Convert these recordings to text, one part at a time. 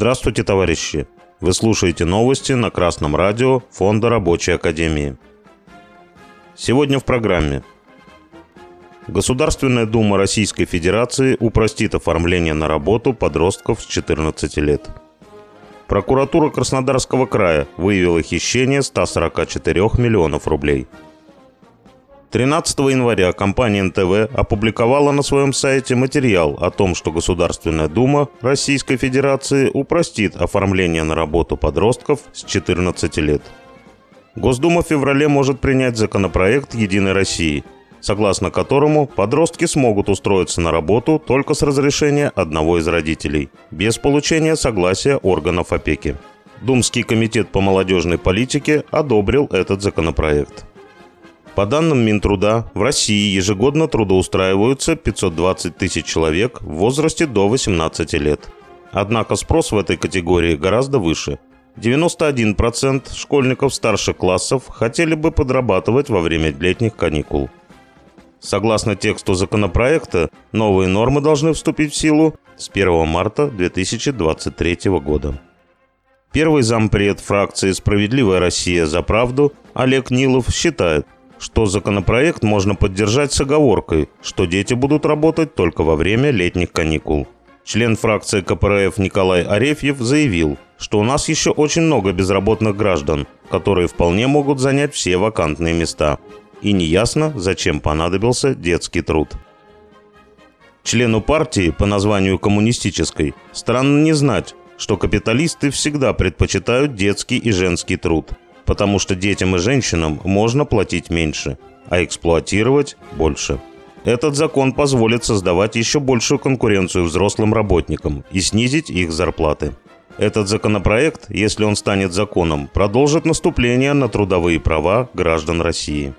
Здравствуйте, товарищи! Вы слушаете новости на Красном радио Фонда Рабочей Академии. Сегодня в программе. Государственная Дума Российской Федерации упростит оформление на работу подростков с 14 лет. Прокуратура Краснодарского края выявила хищение 144 миллионов рублей – 13 января компания НТВ опубликовала на своем сайте материал о том, что Государственная Дума Российской Федерации упростит оформление на работу подростков с 14 лет. Госдума в феврале может принять законопроект «Единой России», согласно которому подростки смогут устроиться на работу только с разрешения одного из родителей, без получения согласия органов опеки. Думский комитет по молодежной политике одобрил этот законопроект. По данным Минтруда, в России ежегодно трудоустраиваются 520 тысяч человек в возрасте до 18 лет. Однако спрос в этой категории гораздо выше. 91% школьников старших классов хотели бы подрабатывать во время летних каникул. Согласно тексту законопроекта, новые нормы должны вступить в силу с 1 марта 2023 года. Первый зампред фракции «Справедливая Россия за правду» Олег Нилов считает – что законопроект можно поддержать с оговоркой, что дети будут работать только во время летних каникул. Член фракции КПРФ Николай Арефьев заявил, что у нас еще очень много безработных граждан, которые вполне могут занять все вакантные места. И неясно, зачем понадобился детский труд. Члену партии по названию коммунистической странно не знать, что капиталисты всегда предпочитают детский и женский труд – потому что детям и женщинам можно платить меньше, а эксплуатировать больше. Этот закон позволит создавать еще большую конкуренцию взрослым работникам и снизить их зарплаты. Этот законопроект, если он станет законом, продолжит наступление на трудовые права граждан России.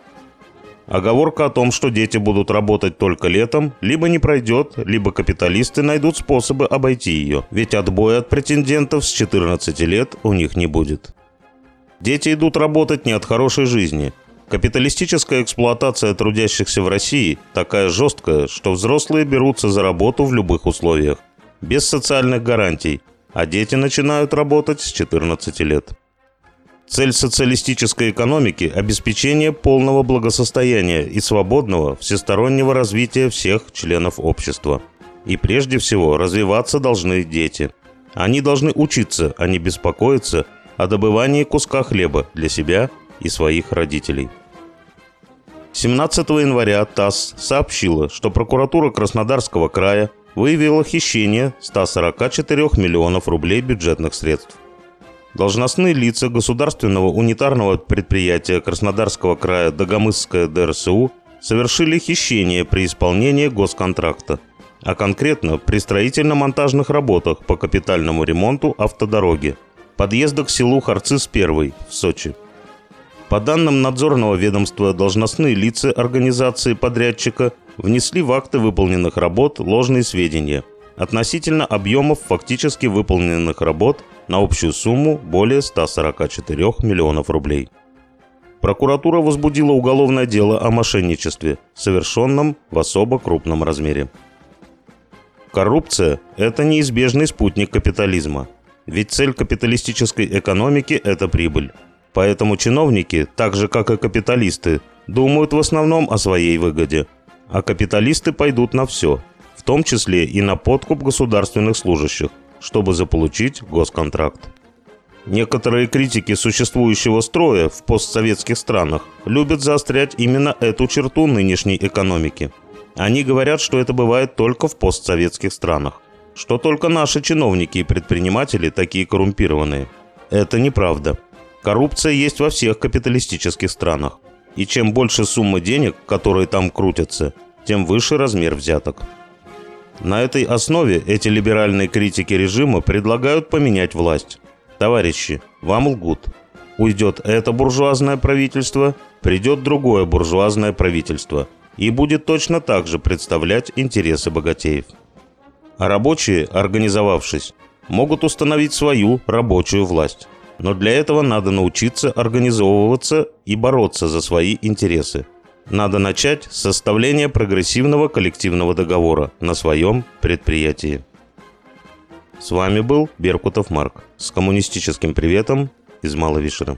Оговорка о том, что дети будут работать только летом, либо не пройдет, либо капиталисты найдут способы обойти ее, ведь отбоя от претендентов с 14 лет у них не будет. Дети идут работать не от хорошей жизни. Капиталистическая эксплуатация трудящихся в России такая жесткая, что взрослые берутся за работу в любых условиях, без социальных гарантий, а дети начинают работать с 14 лет. Цель социалистической экономики – обеспечение полного благосостояния и свободного всестороннего развития всех членов общества. И прежде всего развиваться должны дети. Они должны учиться, а не беспокоиться – о добывании куска хлеба для себя и своих родителей. 17 января ТАСС сообщила, что прокуратура Краснодарского края выявила хищение 144 миллионов рублей бюджетных средств. Должностные лица государственного унитарного предприятия Краснодарского края Дагомысское ДРСУ совершили хищение при исполнении госконтракта, а конкретно при строительно-монтажных работах по капитальному ремонту автодороги – подъезда к селу Харцис-1 в Сочи. По данным надзорного ведомства, должностные лица организации подрядчика внесли в акты выполненных работ ложные сведения относительно объемов фактически выполненных работ на общую сумму более 144 миллионов рублей. Прокуратура возбудила уголовное дело о мошенничестве, совершенном в особо крупном размере. Коррупция – это неизбежный спутник капитализма – ведь цель капиталистической экономики – это прибыль. Поэтому чиновники, так же как и капиталисты, думают в основном о своей выгоде. А капиталисты пойдут на все, в том числе и на подкуп государственных служащих, чтобы заполучить госконтракт. Некоторые критики существующего строя в постсоветских странах любят заострять именно эту черту нынешней экономики. Они говорят, что это бывает только в постсоветских странах что только наши чиновники и предприниматели такие коррумпированные. Это неправда. Коррупция есть во всех капиталистических странах. И чем больше суммы денег, которые там крутятся, тем выше размер взяток. На этой основе эти либеральные критики режима предлагают поменять власть. Товарищи, вам лгут. Уйдет это буржуазное правительство, придет другое буржуазное правительство и будет точно так же представлять интересы богатеев а рабочие, организовавшись, могут установить свою рабочую власть. Но для этого надо научиться организовываться и бороться за свои интересы. Надо начать с составления прогрессивного коллективного договора на своем предприятии. С вами был Беркутов Марк с коммунистическим приветом из Маловишера.